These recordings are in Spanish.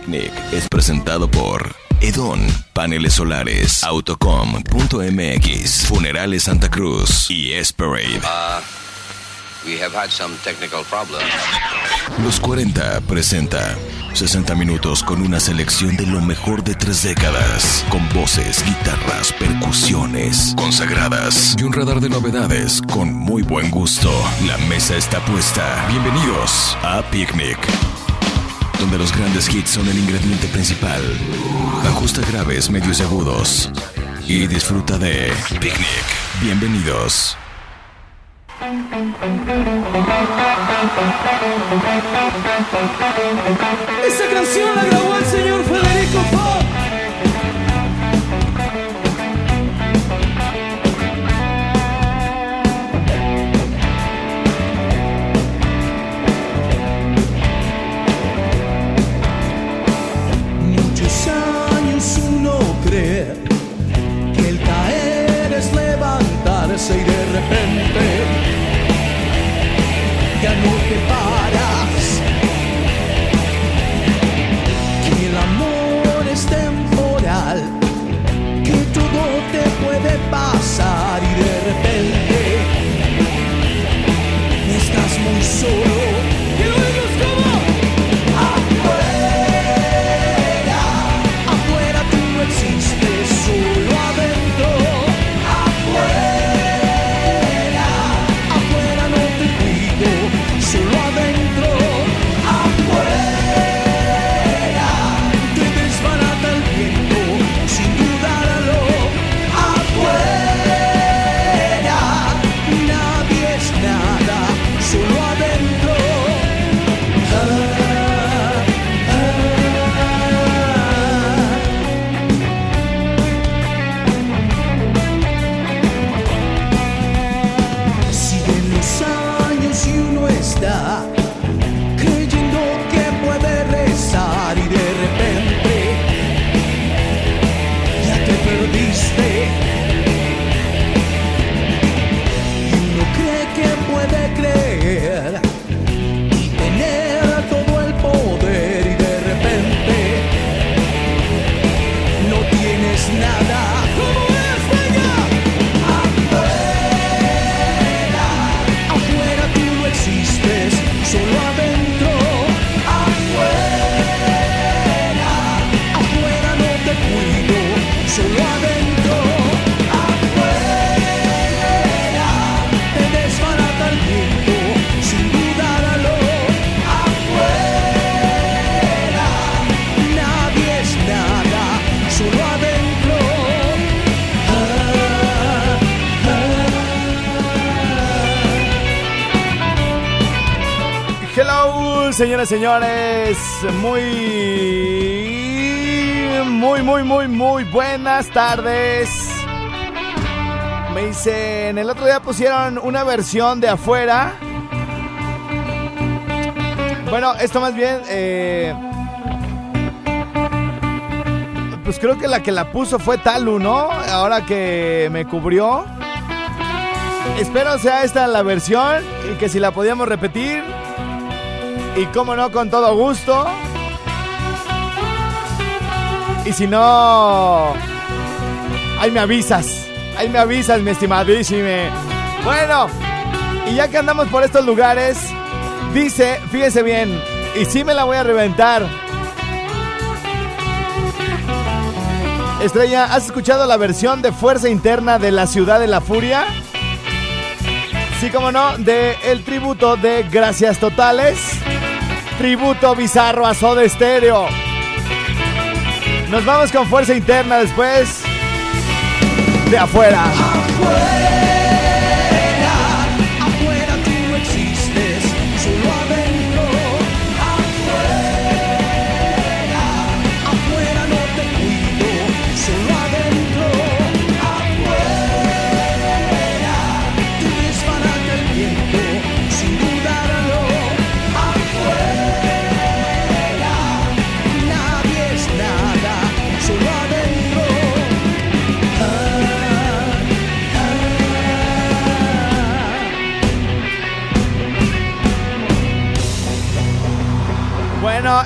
Picnic es presentado por Edon, Paneles Solares, Autocom.mx, Funerales Santa Cruz y Esperade. Uh, we have had some technical problems. Los 40 presenta 60 minutos con una selección de lo mejor de tres décadas, con voces, guitarras, percusiones consagradas y un radar de novedades con muy buen gusto. La mesa está puesta. Bienvenidos a Picnic, donde los grandes hits son el ingrediente principal. Ajusta graves, medios y agudos y disfruta de Picnic. Bienvenidos. Esa canción la grabó el señor Federico Pop. Y de repente ya no te paras. Que el amor es temporal, que todo te puede pasar y de repente estás muy solo. Señores. Muy, muy, muy, muy, muy buenas tardes. Me dicen, el otro día pusieron una versión de afuera. Bueno, esto más bien, eh, pues creo que la que la puso fue Talu, ¿no? Ahora que me cubrió. Espero sea esta la versión y que si la podíamos repetir. Y como no, con todo gusto. Y si no, ahí me avisas. Ahí me avisas, mi estimadísime. Bueno, y ya que andamos por estos lugares, dice, fíjese bien, y sí me la voy a reventar. Estrella, ¿has escuchado la versión de Fuerza Interna de la Ciudad de la Furia? Sí, como no, de el tributo de Gracias Totales. Tributo bizarro a Soda Stereo. Nos vamos con Fuerza Interna después de afuera. Afuera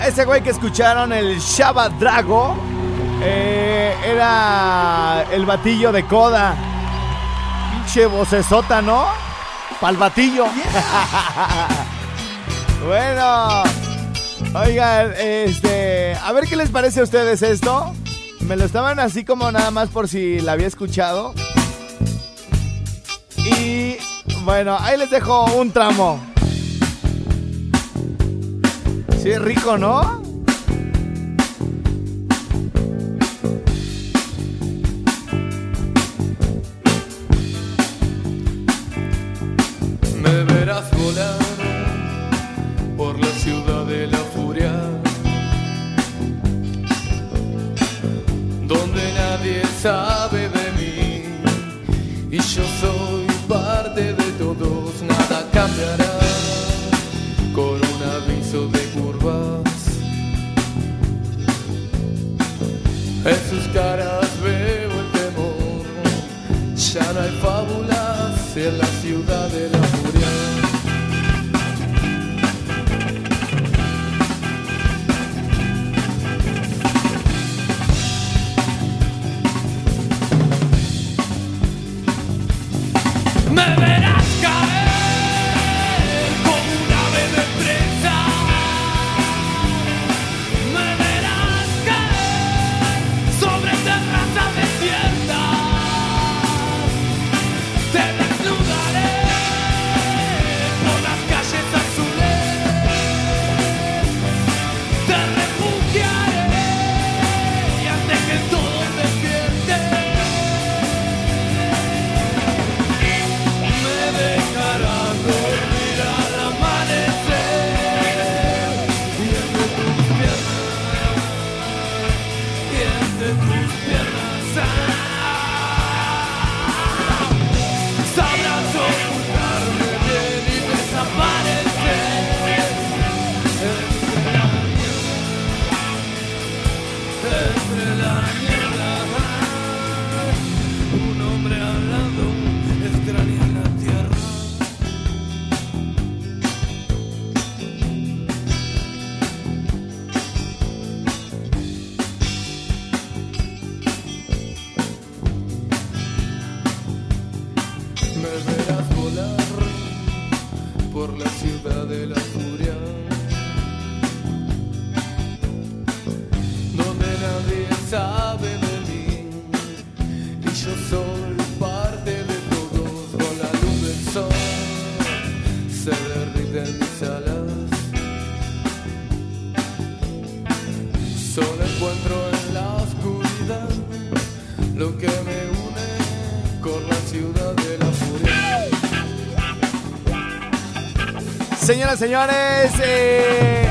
ese güey que escucharon, el Shaba Drago, eh, era el batillo de coda. Pinche vocesota, ¿no? Pa'l batillo. bueno, oigan, este, a ver qué les parece a ustedes esto. Me lo estaban así como nada más por si la había escuchado. Y bueno, ahí les dejo un tramo. Sí, rico, ¿no? Señores, eh,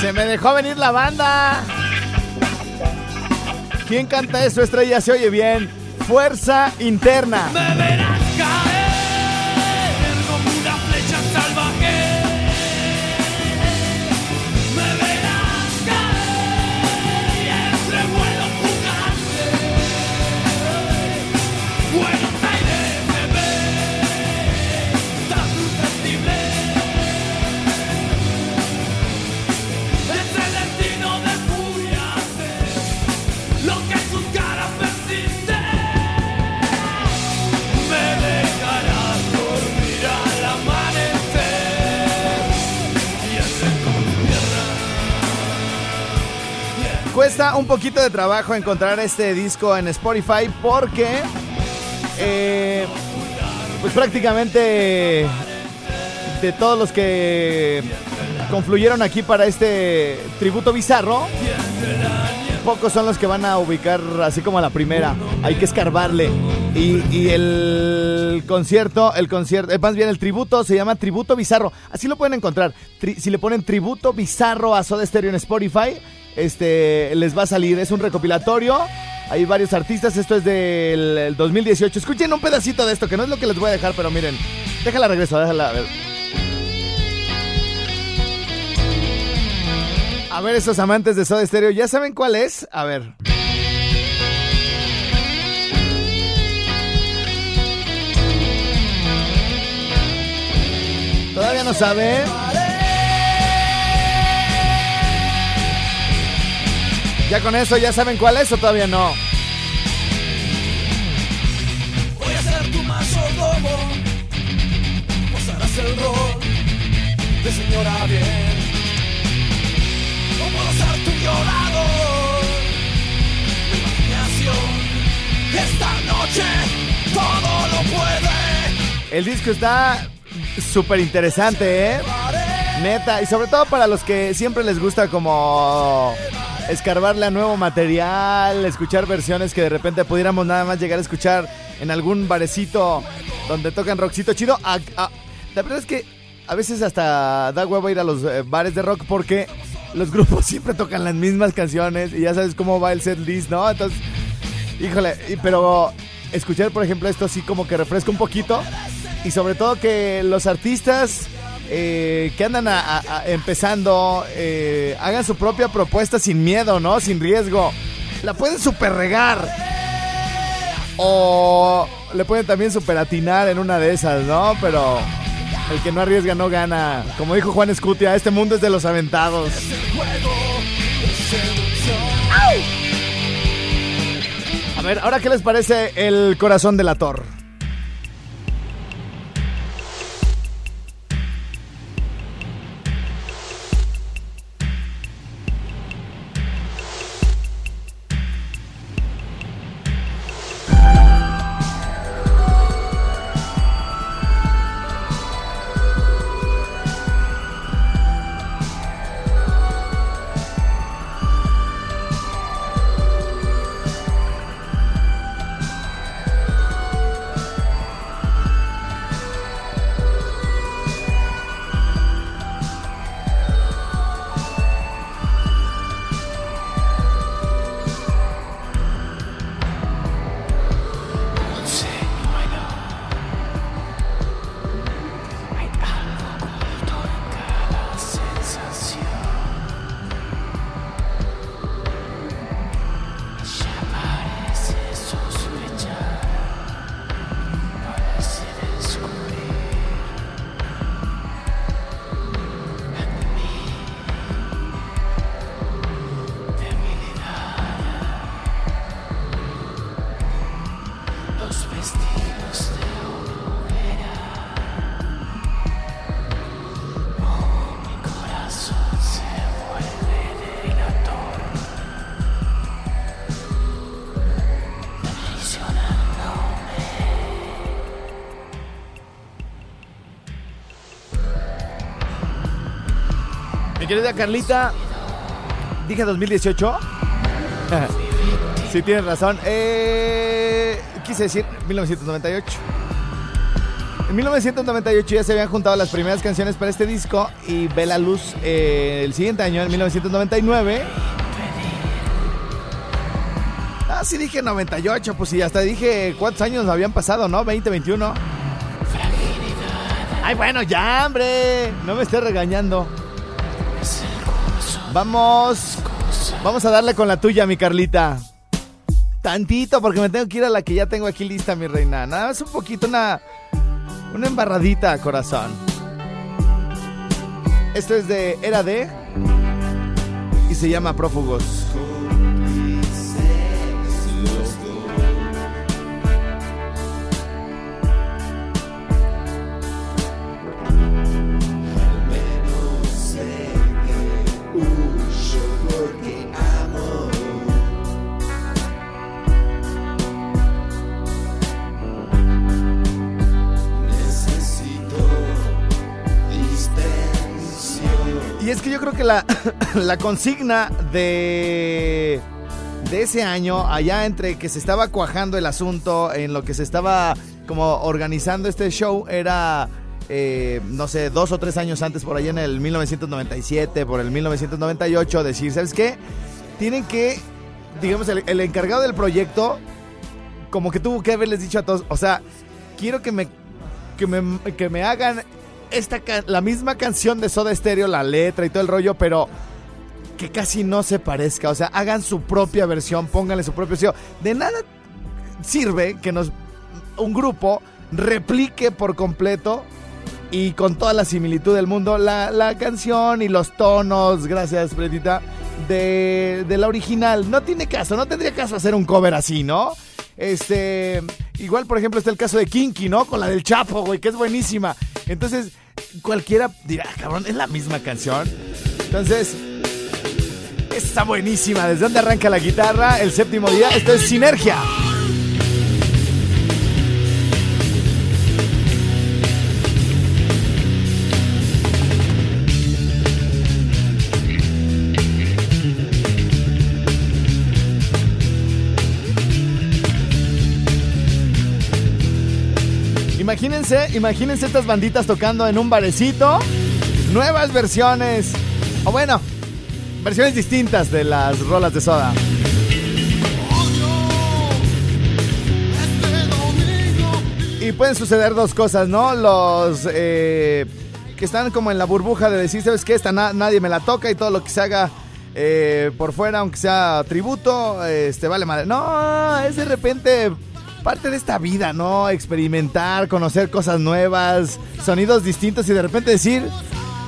se me dejó venir la banda. ¿Quién canta eso, estrella? Se oye bien. Fuerza interna. Un poquito de trabajo encontrar este disco en Spotify porque eh, pues prácticamente de todos los que confluyeron aquí para este tributo bizarro, pocos son los que van a ubicar así como la primera. Hay que escarbarle. Y, el concierto, el concierto, eh, más bien el tributo se llama Tributo Bizarro. Así lo pueden encontrar. Si le ponen Tributo Bizarro a Soda Stereo en Spotify, este les va a salir. Es un recopilatorio. Hay varios artistas. Esto es del el 2018. Escuchen un pedacito de esto, que no es lo que les voy a dejar, pero miren. Déjala regreso, déjala. A ver. A ver, esos amantes de Soda Stereo, ¿ya saben cuál es? A ver. ¿Todavía no saben? ¿Ya con eso ya saben cuál es o todavía no? Voy a ser tu mayordomo. Vos harás el rol de señora bien. No puedo ser tu violador. Mi imaginación esta noche todo lo puede. El disco está súper interesante, ¿eh? Neta, y sobre todo para los que siempre les gusta como escarbarle a nuevo material, escuchar versiones que de repente pudiéramos nada más llegar a escuchar en algún barecito donde tocan rockcito chido. A- a- la verdad es que a veces hasta da huevo ir a los eh, bares de rock porque los grupos siempre tocan las mismas canciones y ya sabes cómo va el set list, ¿no? Entonces, híjole, y- pero escuchar por ejemplo esto así como que refresca un poquito y sobre todo que los artistas eh, que andan a- empezando eh, hagan su propia propuesta sin miedo, ¿no? Sin riesgo. La pueden super regar. O le pueden también super atinar en una de esas, ¿no? Pero el que no arriesga no gana. Como dijo Juan Escutia, este mundo es de los aventados. A ver, ahora qué les parece el corazón del ator. Querida Carlita, dije 2018. sí, tienes razón. Eh, quise decir 1998. En 1998 ya se habían juntado las primeras canciones para este disco y ve la luz eh, el siguiente año, en 1999. Ah, sí dije 98, pues sí, hasta dije cuántos años habían pasado, ¿no? 20, 21. Ay, bueno, ya, hombre. No me estés regañando. Vamos. Vamos a darle con la tuya, mi Carlita. Tantito, porque me tengo que ir a la que ya tengo aquí lista, mi reina. Nada más un poquito, una. Una embarradita, corazón. Esto es de Era de. Y se llama Prófugos. La, consigna de, de ese año, allá entre que se estaba cuajando el asunto, en lo que se estaba como organizando este show, era, eh, no sé, dos o tres años antes, por allá en el 1997, por el 1998, decir, ¿sabes qué? Tienen que, digamos, el, el encargado del proyecto, como que tuvo que haberles dicho a todos, o sea, quiero que me, que me, que me hagan esta la misma canción de Soda Stereo, la letra y todo el rollo, pero que casi no se parezca. O sea, hagan su propia versión, pónganle su propio sello. De nada sirve que nos un grupo replique por completo y con toda la similitud del mundo la, la canción y los tonos, gracias, Pretita, de, de la original. No tiene caso, no tendría caso hacer un cover así, ¿no? Este, igual por ejemplo está el caso de Kinky, ¿no? Con la del Chapo, güey, que es buenísima. Entonces, cualquiera dirá, cabrón, es la misma canción. Entonces, está buenísima. ¿Desde dónde arranca la guitarra? El séptimo día. Esto es Sinergia. Imagínense, imagínense estas banditas tocando en un barecito. Nuevas versiones. O bueno, versiones distintas de las rolas de soda. Y pueden suceder dos cosas, ¿no? Los eh, que están como en la burbuja de decir, ¿sabes qué? Esta nadie me la toca y todo lo que se haga eh, por fuera, aunque sea tributo, este vale madre. No, es de repente parte de esta vida, ¿no? Experimentar, conocer cosas nuevas, sonidos distintos y de repente decir,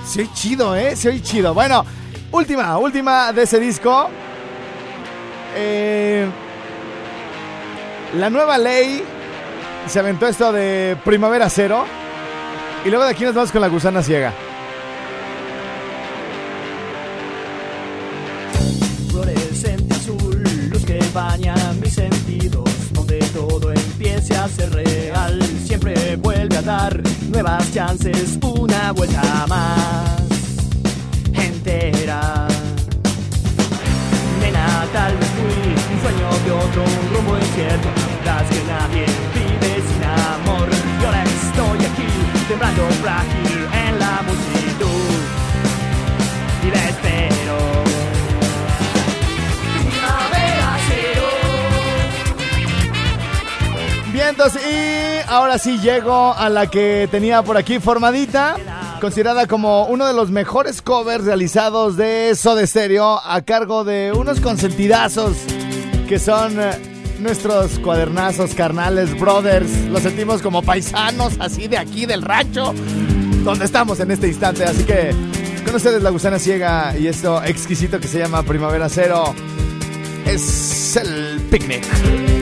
soy chido, ¿eh? Soy chido. Bueno, última, última de ese disco. Eh, la nueva ley se aventó esto de Primavera Cero. Y luego de aquí nos vamos con la gusana ciega. Fluorescente azul, luz que baña mis sentidos, donde todo empiece a ser real. Siempre vuelve a dar nuevas chances, una vuelta más entera. Nena, tal vez fui un sueño de otro, un rumbo incierto. Las que nadie vive sin amor. Y ahora estoy aquí, temblando frágil en la multitud. Y la espero. Vientos y ahora sí llego a la que tenía por aquí formadita. Considerada como uno de los mejores covers realizados de Soda Stereo a cargo de unos consentidazos que son eh, nuestros cuadernazos, carnales, brothers. Los sentimos como paisanos así de aquí del rancho donde estamos en este instante. Así que con ustedes la gusana ciega y esto exquisito que se llama Primavera Cero es el picnic.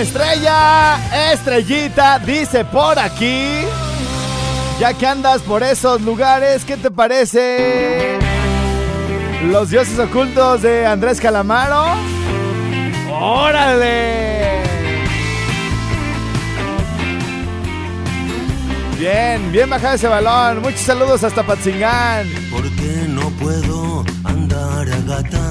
Estrella, estrellita, dice por aquí. Ya que andas por esos lugares, ¿qué te parece? Los dioses ocultos de Andrés Calamaro. ¡Órale! Bien, bien bajado ese balón. Muchos saludos hasta Patzingán. Porque no puedo andar a gatas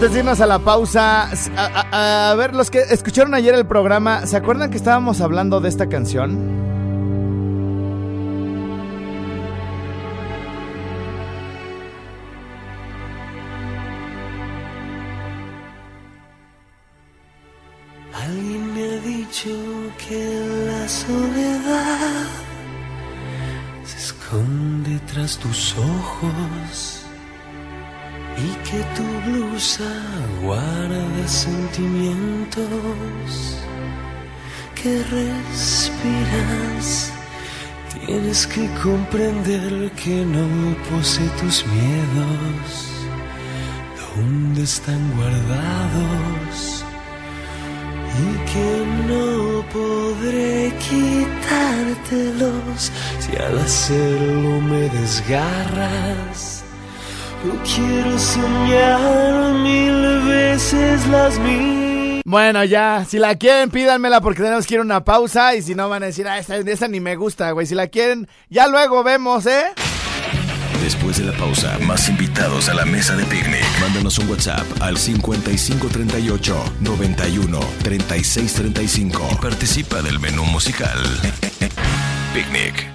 antes de irnos a la pausa, a, a- ver, los que escucharon ayer el programa, ¿se acuerdan que estábamos hablando de esta canción? Alguien me ha dicho que la soledad se esconde tras tus ojos que tu blusa guarda sentimientos que respiras. Tienes que comprender que no posee tus miedos. ¿Dónde están guardados? y que no podré quitártelos si al hacerlo me desgarras. Yo quiero soñar mil veces las mil. Bueno, ya, si la quieren, pídanmela porque tenemos que ir a una pausa y si no van a decir, ah, esa, esa ni me gusta, güey. Si la quieren, ya luego vemos, ¿eh? Después de la pausa, más invitados a la mesa de picnic. Mándanos un WhatsApp al 5538 91 36 35 y participa del menú musical. Picnic.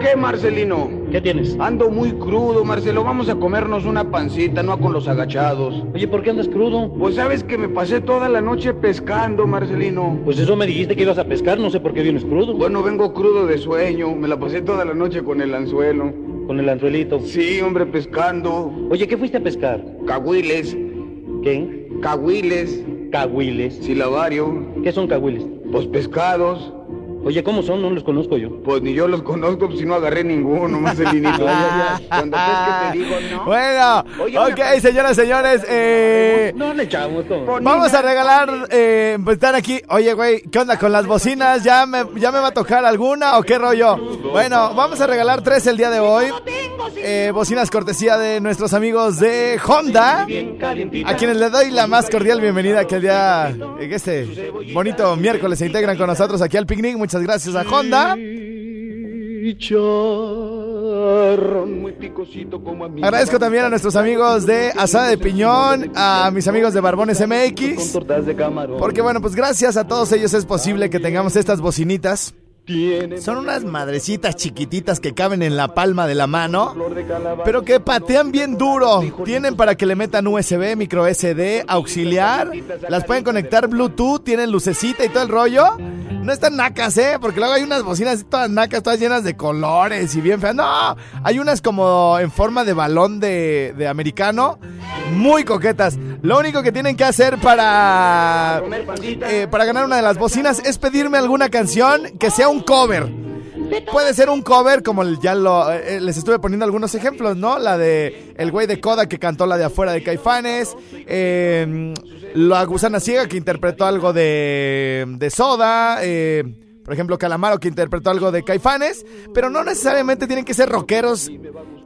Qué, Marcelino? ¿Qué tienes? Ando muy crudo, Marcelo. Vamos a comernos una pancita, no con los agachados. Oye, ¿por qué andas crudo? Pues sabes que me pasé toda la noche pescando, Marcelino. Pues eso me dijiste que ibas a pescar, no sé por qué vienes crudo. Bueno, vengo crudo de sueño. Me la pasé toda la noche con el anzuelo. Con el anzuelito. Sí, hombre, pescando. Oye, ¿qué fuiste a pescar? Cahuiles, ¿Qué? cahuiles, Cahuiles. silabario, ¿Qué son cahuiles? pues pescados. Oye, ¿cómo son? No los conozco yo. Pues ni yo los conozco, pues si no agarré ninguno, Marcelinito. Cuando crees que te digo, ¿no? Bueno, Oye, ok, una- señoras, señores, eh, No le echamos todo. Pon- vamos a regalar, eh, pues estar aquí. Oye, güey, ¿qué onda con las bocinas? ¿Ya me, ¿Ya me va a tocar alguna o qué rollo? Bueno, vamos a regalar tres el día de hoy. Eh, bocinas cortesía de nuestros amigos de Honda. A quienes le doy la más cordial bienvenida que el día, este bonito miércoles se integran con nosotros aquí al picnic. Muchas gracias a Honda. Muy picosito como a mí. Agradezco también a nuestros amigos de Asada de Piñón, a mis amigos de Barbones MX. Porque bueno, pues gracias a todos ellos es posible que tengamos estas bocinitas. Son unas madrecitas chiquititas que caben en la palma de la mano, pero que patean bien duro. Tienen para que le metan USB, micro SD, auxiliar. Las pueden conectar Bluetooth, tienen lucecita y todo el rollo. No están nacas, ¿eh? Porque luego hay unas bocinas todas nacas, todas llenas de colores y bien feas. No, hay unas como en forma de balón de, de americano, muy coquetas. Lo único que tienen que hacer para, eh, para ganar una de las bocinas es pedirme alguna canción que sea un cover. Puede ser un cover, como ya lo, eh, les estuve poniendo algunos ejemplos, ¿no? La de el güey de Coda que cantó la de afuera de Caifanes. eh, la gusana ciega que interpretó algo de, de Soda. eh, por ejemplo, Calamaro que interpretó algo de Caifanes. Pero no necesariamente tienen que ser rockeros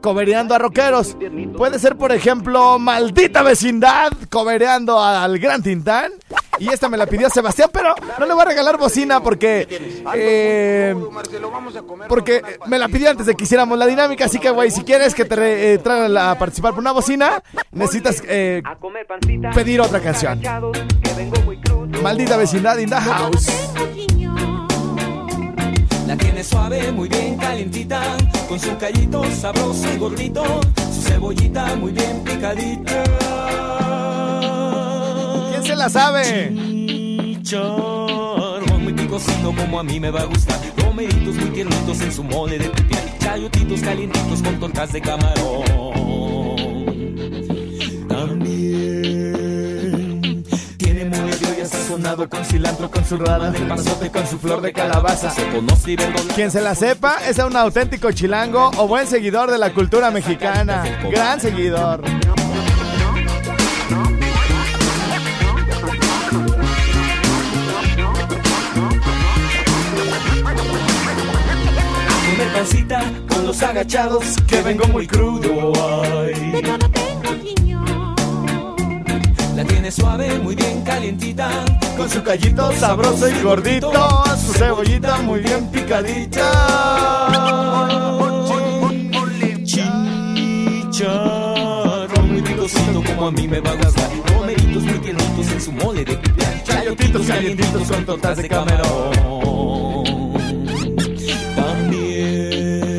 cobereando a rockeros. Puede ser, por ejemplo, Maldita Vecindad cobereando al Gran Tintán. Y esta me la pidió Sebastián, pero no le voy a regalar bocina porque... eh, porque me la pidió antes de que hiciéramos la dinámica, así que, güey, si quieres que te eh, traigan a participar por una bocina, necesitas eh, pedir otra canción. Maldita vecindad in the house. La tiene suave, muy bien calientita, con su callito sabroso y gordito, su cebollita muy bien picadita. ¿Quién se la sabe? Chicharrón muy picosito como a mí me va a gustar. Romeritos muy tiernitos en su mole de pipián. Chayotitos calientitos con tortas de camarón. También sazonado con cilantro, con su rada de pasote, con su flor de calabaza. Se conoce y verdolaga. Quien se la sepa es un auténtico chilango o buen seguidor de la cultura mexicana. Gran seguidor. Con los agachados que vengo muy crudo. Ay. La suave, muy bien calientita, Con su callito sabroso y gordito, su cebollita muy bien picadita. Chicharrón muy picosito como a mí me va a gustar. Romeritos muy tiernitos en su mole de pipián. Chayotitos calientitos con tortas de camarón. También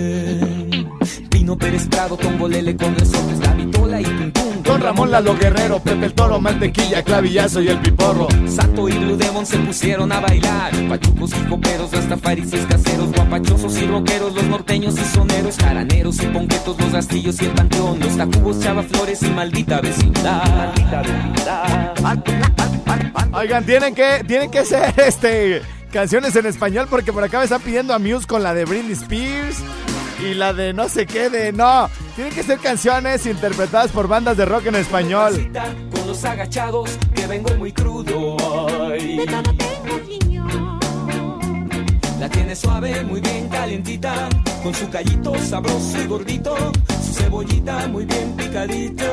Pino Pérez Prado, Tongolele con resortes, la vitola y. Con Ramón Lalo Guerrero, Pepe el Toro, Mantequilla, Clavillazo y el Piporro. Sato y Blue Demon se pusieron a bailar. Pachucos y coperos, hasta farises caseros, guapachosos y rockeros, los norteños y soneros, jaraneros y ponquetos, los rastillos y el panteón, los tacubos, chava flores y maldita vecindad. Oigan, tienen que, tienen que ser este canciones en español porque por acá me están pidiendo a Muse con la de Britney Spears y la de no sé qué de no. Tienen que ser canciones interpretadas por bandas de rock en español. Con los agachados, que vengo muy crudo. ay. La tiene suave, muy bien calientita, con su callito sabroso y gordito, su cebollita muy bien picadito.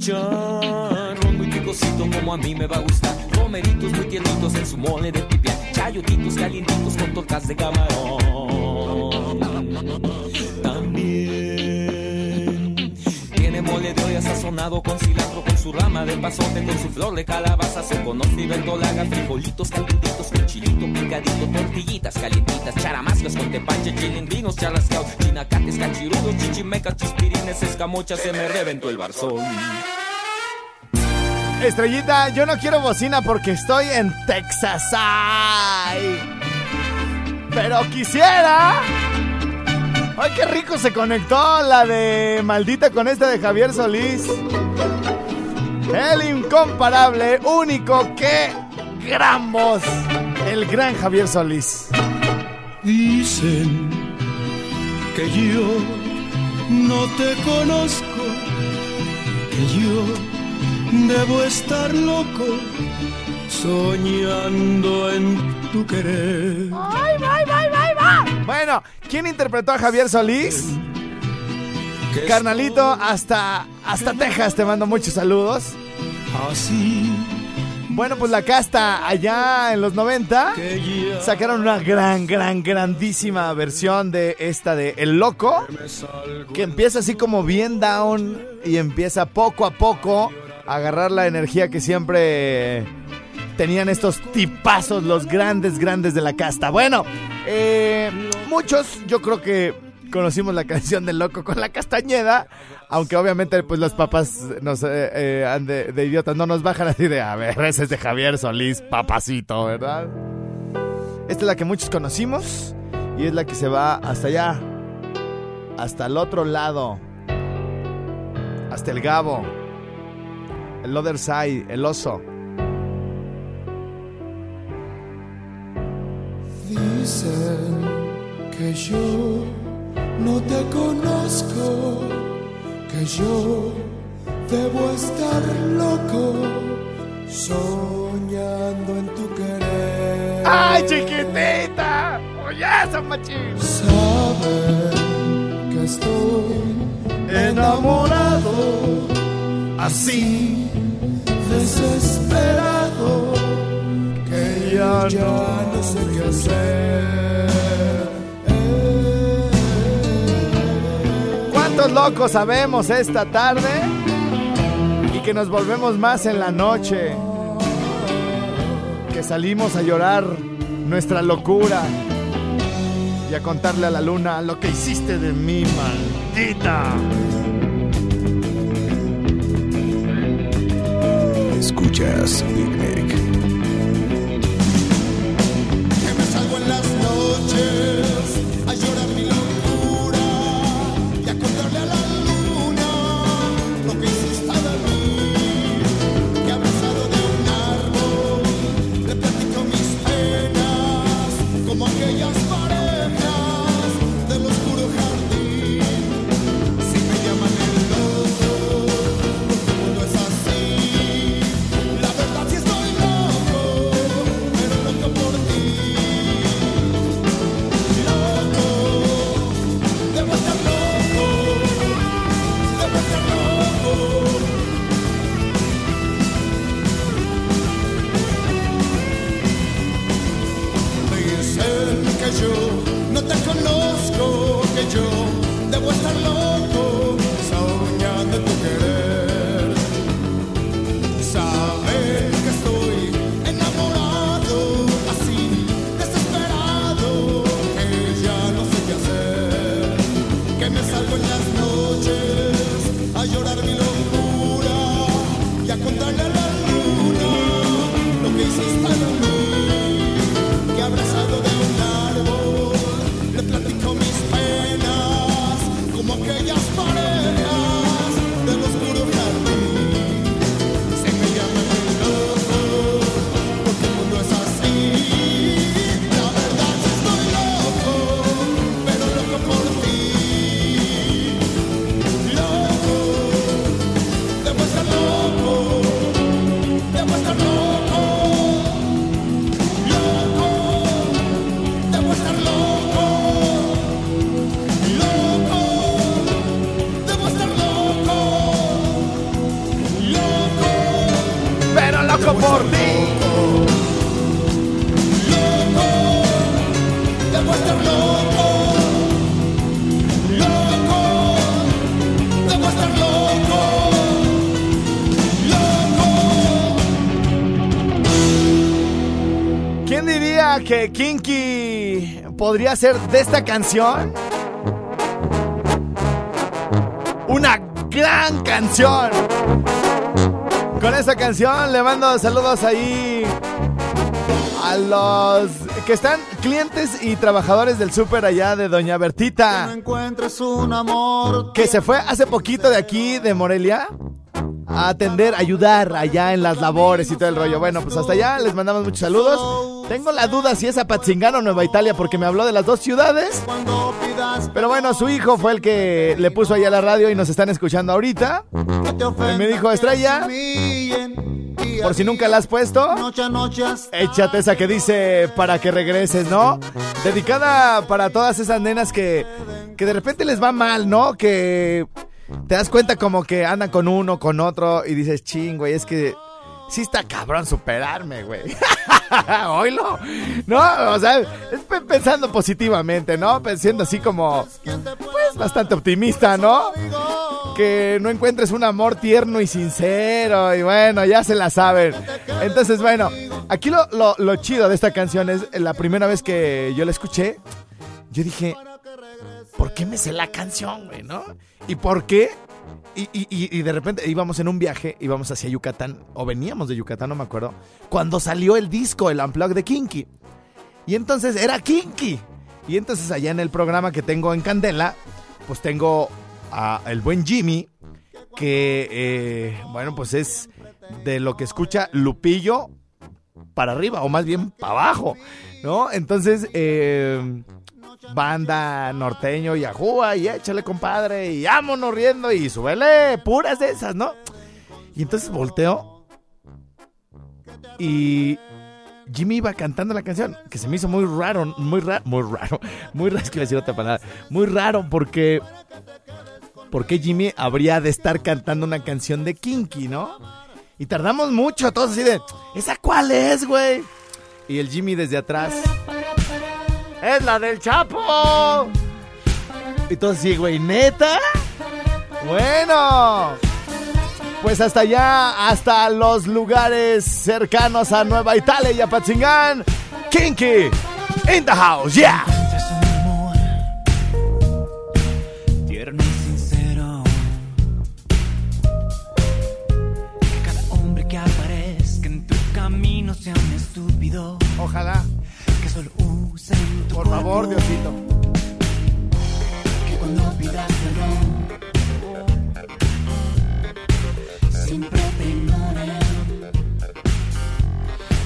Chicharrón muy picosito como a mí me va a gustar. Romeritos muy tiernitos en su mole de pipián. Chayotitos calientitos con tortas de camarón. También tiene mole de olla sazonado con cilantro, con su rama de pasote, con su flor de calabaza, se conoce y verdolaga, frijolitos calientitos con chilito picadito, tortillitas calientitas, charamascas con tepache, chilindrinos, charrascaos, chinacates, cachirudos, chichimecas, chispirines, escamochas, se me reventó el barzón. Estrellita, yo no quiero bocina porque estoy en Texas. ¡Ay! Pero quisiera. ¡Ay, qué rico se conectó la de Maldita con esta de Javier Solís! El incomparable, único, qué gran voz. El gran Javier Solís. Dicen que yo no te conozco, que yo debo estar loco soñando en tu querer. ¡Ay, va, va, va, va! Bueno, ¿quién interpretó a Javier Solís? Carnalito, hasta, hasta Texas te mando muchos saludos. Así Bueno, pues la casta allá en los 90 que ya sacaron una gran, gran, grandísima versión de esta de El Loco, que empieza así como bien down y empieza poco a poco agarrar la energía que siempre tenían estos tipazos, los grandes, grandes de la casta. Bueno, eh, muchos yo creo que conocimos la canción del loco con la castañeda, aunque obviamente pues los papás nos eh, eh, de, de idiotas no nos bajan así de, a ver, ese es de Javier Solís, papacito, ¿verdad? Esta es la que muchos conocimos y es la que se va hasta allá, hasta el otro lado, hasta el Gabo, el Other Side, el oso. Dicen que yo no te conozco, que yo debo estar loco soñando en tu querer. ¡Ay, chiquitita! ¡Oye, esa machín! Saben que estoy enamorado, así desesperado, que ya, no, sé qué hacer. ¿Cuántos locos sabemos esta tarde? Y que nos volvemos más en la noche. Que salimos a llorar nuestra locura y a contarle a la luna lo que hiciste de mí, maldita. Escuchas Big que Kinky podría ser de esta canción? Una gran canción. Con esta canción le mando saludos ahí a los que están clientes y trabajadores del súper allá de Doña Bertita. encuentres un amor Que se fue hace poquito de aquí, de Morelia, a atender, ayudar allá en las labores y todo el rollo. Bueno, pues hasta allá les mandamos muchos saludos. Tengo la duda si es a Patzingano o Nueva Italia porque me habló de las dos ciudades. Pero bueno, su hijo fue el que le puso allá la radio y nos están escuchando ahorita. Me dijo, Estrella, Por si nunca la has puesto, échate esa que dice para que regreses, ¿no? Dedicada para todas esas nenas que, que de repente les va mal, ¿no? Que te das cuenta como que andan con uno, con otro y dices, ching, güey, es que sí está cabrón superarme, güey. Oílo. No, o sea, pensando positivamente, ¿no? Siendo así como, pues bastante optimista, ¿no? Que no encuentres un amor tierno y sincero y bueno, ya se la saben. Entonces, bueno, aquí lo, lo, lo chido de esta canción es la primera vez que yo la escuché, yo dije, ¿por qué me sé la canción, güey, no? ¿Y por qué? Y, y- y- de repente íbamos en un viaje, íbamos hacia Yucatán, o veníamos de Yucatán, no me acuerdo, cuando salió el disco, el Unplugged de Kinky. Y entonces era Kinky. Y entonces allá en el programa que tengo en Candela, pues tengo a el buen Jimmy, que, eh, bueno, pues es de lo que escucha Lupillo para arriba, o más bien para abajo, ¿no? Entonces, eh, banda norteño y ajúa y échale compadre y vámonos riendo y súbele puras de esas, ¿no? Y entonces volteo y Jimmy iba cantando la canción, que se me hizo muy raro, muy raro, muy raro, muy raro, es que decir otra palabra, muy raro porque, porque Jimmy habría de estar cantando una canción de Kinky, ¿no? Y tardamos mucho, todos así de, ¿esa cuál es, güey? Y el Jimmy desde atrás, ¡es la del Chapo! Y todos así, güey, ¿neta? Bueno, pues hasta allá, hasta los lugares cercanos a Nueva Italia y a Patzingán. Kinky in the house, yeah. Es un amor tierno y sincero. Que cada hombre que aparezca en tu camino sea un estúpido. Ojalá, por favor. Diosito. Que cuando pidas perdón siempre te ignoren.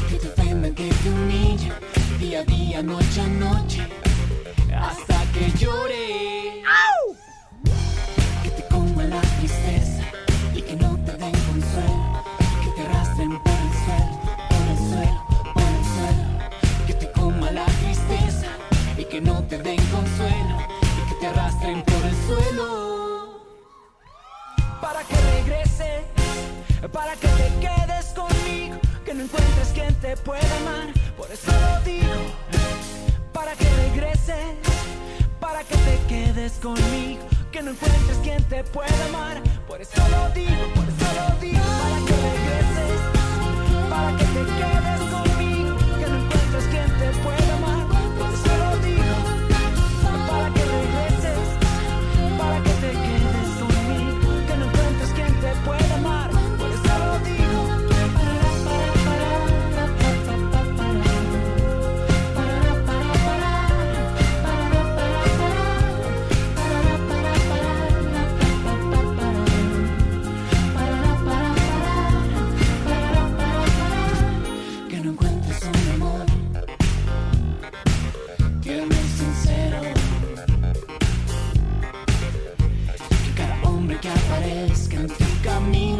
Que te ofendan, que te humillen día a día, noche a noche, hasta que llore. Que te coma la tristeza que no te den consuelo. Y que te arrastren por el suelo. para que regreses, para que te quedes conmigo, que no encuentres quien te pueda amar, por eso lo digo, para que regreses, para que te quedes conmigo, que no encuentres quien te pueda amar, por eso lo digo, por eso lo digo, para que regreses, para que te quedes conmigo, que no encuentres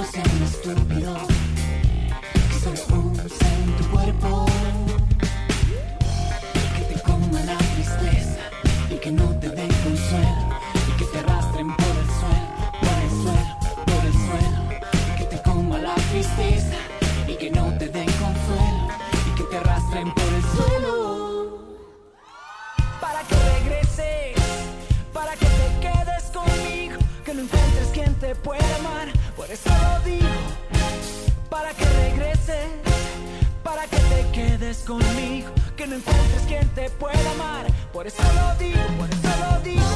camino sea un estúpido. Que solo usen tu cuerpo. Que te coma la tristeza y que no te den consuelo. Y que te arrastren por el suelo, por el suelo, por el suelo. Que te coma la tristeza y que no te den consuelo. Y que te arrastren por el suelo. para que regreses, para que te quedes conmigo, que no encuentres quien te pueda amar, por eso lo digo, para que regreses, para que te quedes conmigo, que no encuentres quien te pueda amar. Por eso lo digo, por eso lo digo,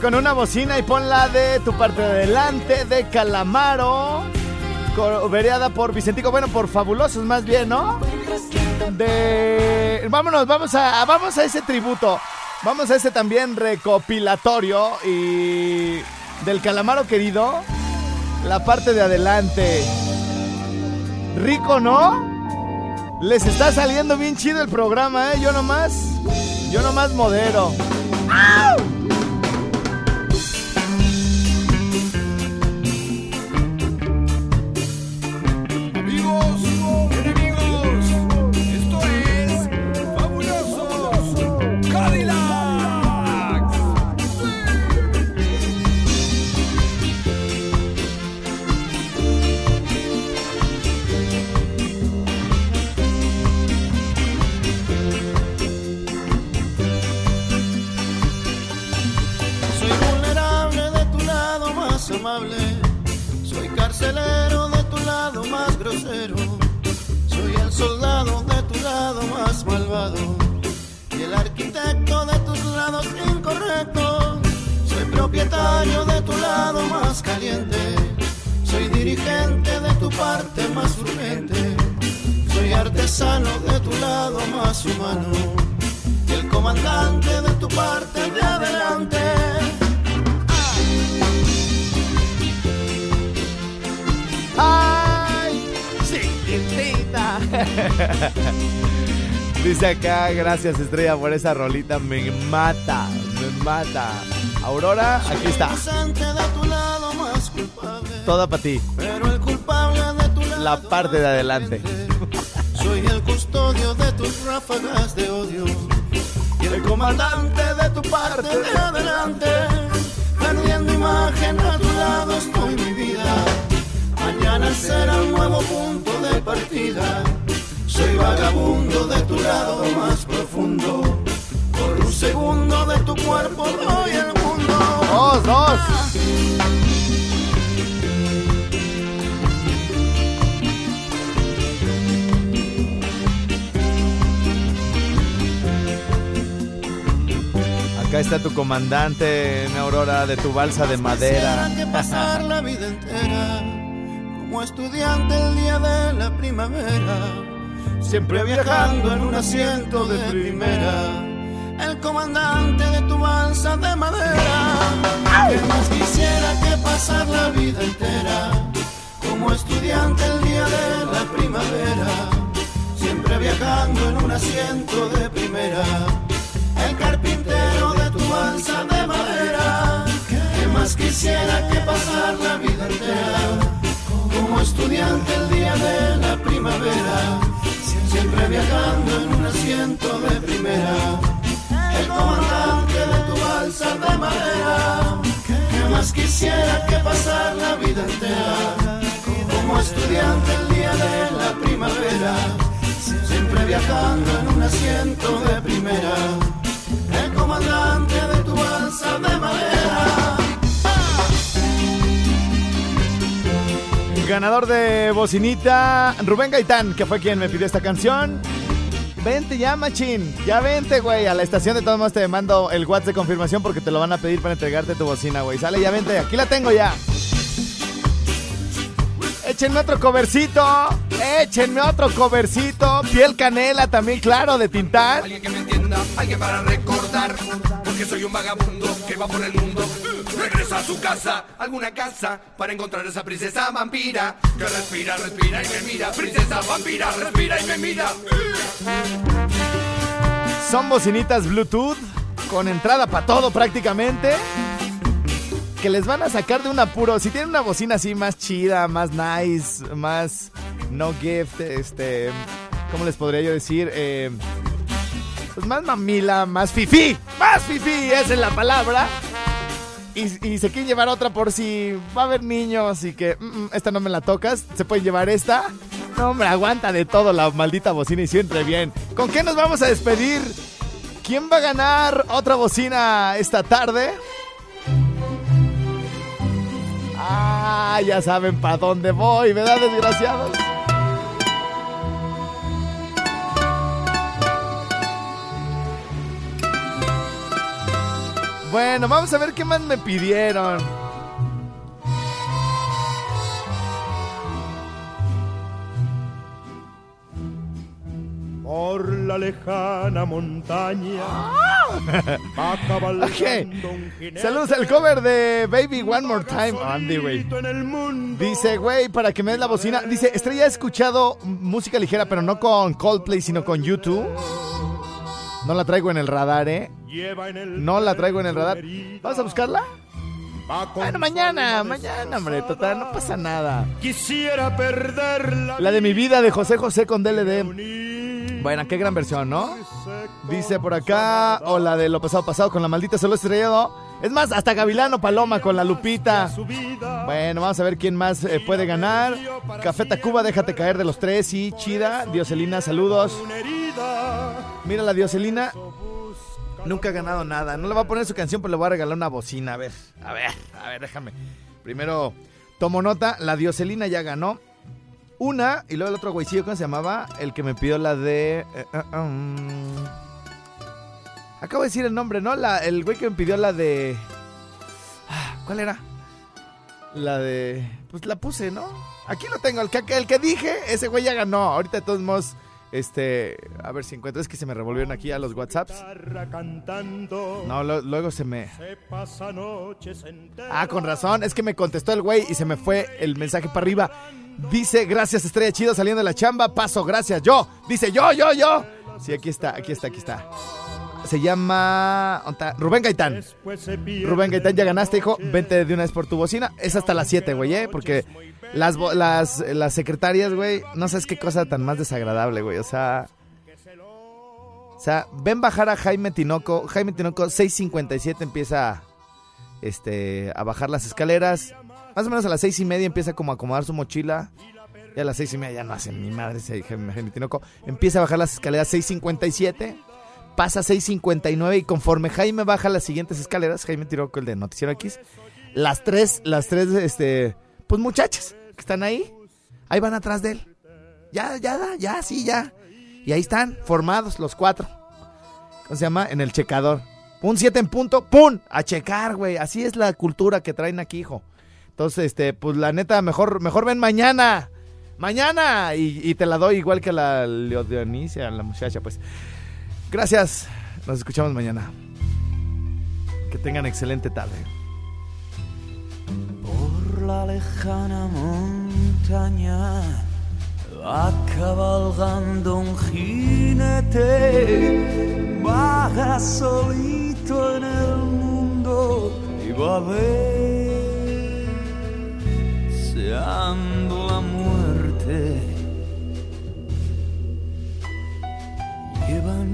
con una bocina y ponla de tu parte de adelante de Calamaro. Vereada por Vicentico, bueno, por Fabulosos más bien, ¿no? De... Vámonos, vamos a, vamos a ese tributo. Vamos a ese también recopilatorio y del Calamaro querido. La parte de adelante. Rico, ¿no? Les está saliendo bien chido el programa, ¿eh? Yo nomás, yo nomás modero. Humano. Y el comandante de tu parte de adelante. ¡Ay! Chiquitita. Dice acá, gracias Estrella por esa rolita, me mata, me mata. Aurora, aquí está, toda para ti. Pero el culpable de tu lado La parte de adelante. Ráfagas de odio. Y el comandante de tu parte de adelante. Perdiendo imagen a tu lado estoy mi vida. Mañana será un nuevo punto de partida. Soy vagabundo de tu lado más profundo. Por un segundo de tu cuerpo doy el mundo. Dos, dos. Acá está tu comandante, mi Aurora, de tu balsa de madera. Quisiera que pasar la vida entera como estudiante el día de la primavera, siempre viajando en un asiento de primera. El comandante de tu balsa de madera, que más quisiera que pasar la vida entera como estudiante el día de la primavera, siempre viajando en un asiento de primera. El carpintero de balsa de madera, que más quisiera que pasar la vida entera como estudiante el día de la primavera, siempre viajando en un asiento de primera. El comandante de tu balsa de madera, que más quisiera que pasar la vida entera como estudiante el día de la primavera, siempre viajando en un asiento de primera. Comandante de tu balsa de madera. Ganador de bocinita, Rubén Gaitán, que fue quien me pidió esta canción. Vente ya, machín. Ya vente, güey. A la estación de todos modos te mando el WhatsApp de confirmación porque te lo van a pedir para entregarte tu bocina, güey. Sale, ya vente. Aquí la tengo ya. Échenme otro covercito. Échenme otro covercito. Piel canela también, claro, de Tintán. Alguien que me entienda, alguien para recordar. Porque que soy un vagabundo que va por el mundo. Regresa a su casa, alguna casa, para encontrar esa princesa vampira que respira, respira y me mira. Princesa vampira, respira y me mira. Son bocinitas Bluetooth con entrada para todo prácticamente. Que les van a sacar de un apuro. Si tienen una bocina así más chida, más nice, más no gift, este. ¿Cómo les podría yo decir? Eh, pues más mamila, más fifi. Más fifi, esa es la palabra. Y, y se quieren llevar otra por si va a haber niños y que "Mm, mm, esta no me la tocas. Se pueden llevar esta. No, hombre, aguanta de todo la maldita bocina y siempre bien. ¿Con qué nos vamos a despedir? ¿Quién va a ganar otra bocina esta tarde? Ah, ya saben para dónde voy, ¿verdad, desgraciados? Bueno, vamos a ver qué más me pidieron. Por la lejana montaña va cabalgando Ok. un jinete Saludos al cover de Baby One More Time, Andy, güey. Dice, güey, para que me des la bocina. Dice, Estrella ha escuchado música ligera, pero no con Coldplay, sino con YouTube. No la traigo en el radar, ¿eh? No la traigo en el radar. ¿Vamos a buscarla? Bueno, mañana, mañana, hombre, total, no pasa nada. Quisiera perderla. La de mi vida de José José con DLD. Bueno, qué gran versión, ¿no? Dice por acá, o la de lo pasado pasado con la maldita solo estrellado. Es más, hasta Gavilano Paloma con la Lupita. Bueno, vamos a ver quién más eh, puede ganar. Café Tacuba, déjate caer de los tres, sí, chida. Dioselina, saludos. Mira la Dioselina. Nunca ha ganado nada. No le va a poner su canción, pero le voy a regalar una bocina. A ver, a ver, a ver, déjame. Primero, tomo nota. La Dioselina ya ganó. Una, y luego el otro güeycillo, ¿cómo se llamaba? El que me pidió la de. eh, eh, um, Acabo de decir el nombre, ¿no? El güey que me pidió la de. Ah, ¿Cuál era? La de. Pues la puse, ¿no? Aquí lo tengo. El que, el que dije, ese güey ya ganó. Ahorita de todos modos. Este. A ver si encuentro. Es que se me revolvieron aquí a los WhatsApps. No, lo- luego se me. Ah, con razón. Es que me contestó el güey y se me fue el mensaje para arriba. Dice, gracias, estrella chido saliendo de la chamba. Paso, gracias. Yo. Dice, yo, yo, yo. Sí, aquí está, aquí está, aquí está. Se llama. Rubén Gaitán. Rubén Gaitán, ya ganaste, hijo. Vente de una vez por tu bocina. Es hasta las 7, güey, ¿eh? Porque las, las, las secretarias, güey, no sabes qué cosa tan más desagradable, güey. O sea. O sea, ven bajar a Jaime Tinoco. Jaime Tinoco, 6.57 empieza este, a bajar las escaleras. Más o menos a las seis y media empieza como a acomodar su mochila. Y a las seis y media ya no hace ni madre ese Jaime Tinoco. Empieza a bajar las escaleras 6.57. Pasa 6.59 y conforme Jaime baja las siguientes escaleras, Jaime Tinoco, el de Noticiero X, las tres, las tres, este, pues muchachas que están ahí, ahí van atrás de él. Ya, ya, ya, sí, ya. Y ahí están, formados los cuatro. ¿Cómo se llama? En el checador. Un 7 en punto, ¡pum! A checar, güey. Así es la cultura que traen aquí, hijo. Entonces, este, pues la neta, mejor, mejor ven mañana. Mañana. Y, te la doy igual que la Leo Dionisia, a la muchacha, pues. Gracias. Nos escuchamos mañana. Que tengan excelente tarde. Por la lejana montaña va cabalgando un jinete, vaga solito en el mundo y va a ver seando la muerte.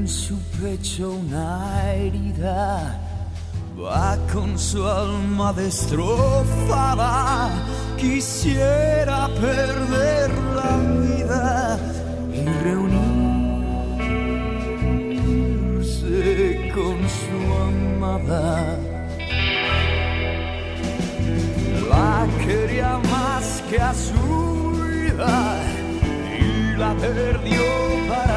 Su pecho una herida Va con su alma destrozada, quisiera perder la vida y reunirse con su amada. La quería más que a su vida y la perdió para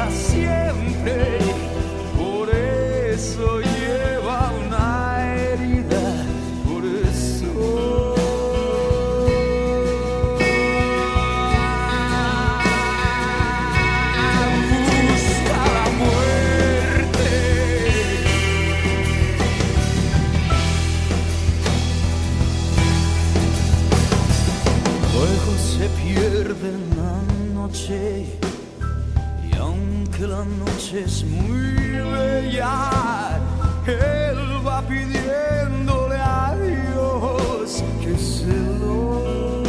la noche es muy bella, él va pidiéndole a Dios que se lo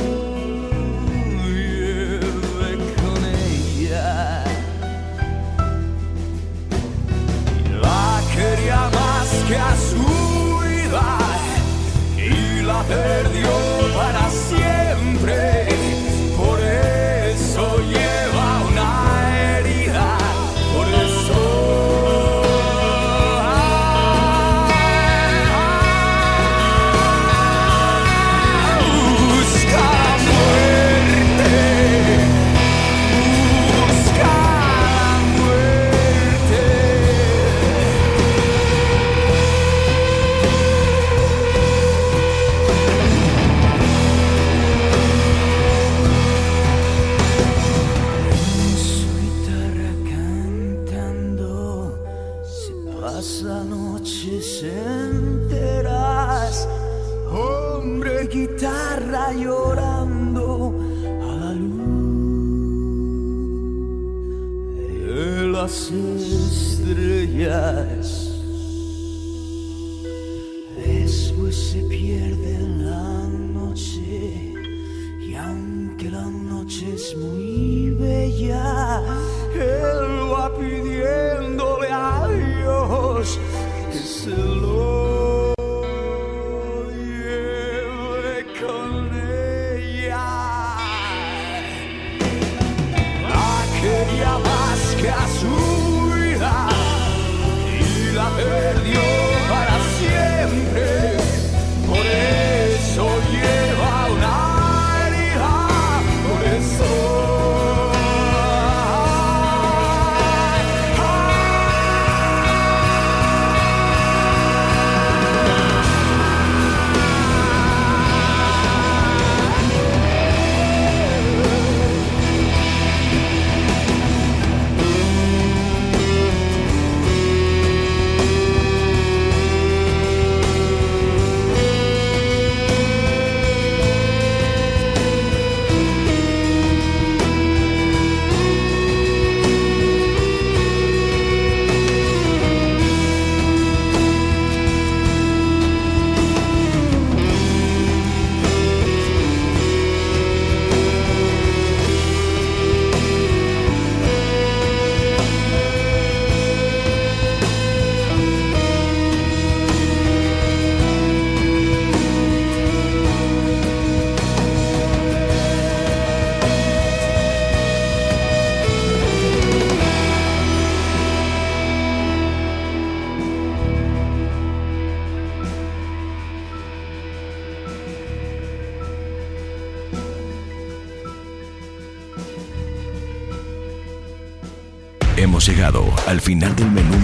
lleve con ella. La quería más que a su vida y la perdió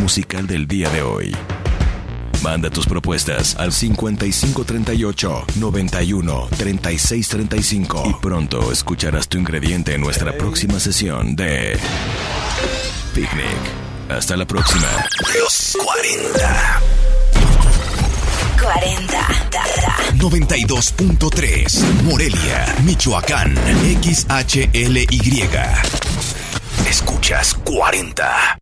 musical del día de hoy. Manda tus propuestas al 5538 91 36 35 y pronto escucharás tu ingrediente en nuestra próxima sesión de Picnic. Hasta la próxima. Los 40. 40. 92.3 Morelia, Michoacán, XHLY. Escuchas 40.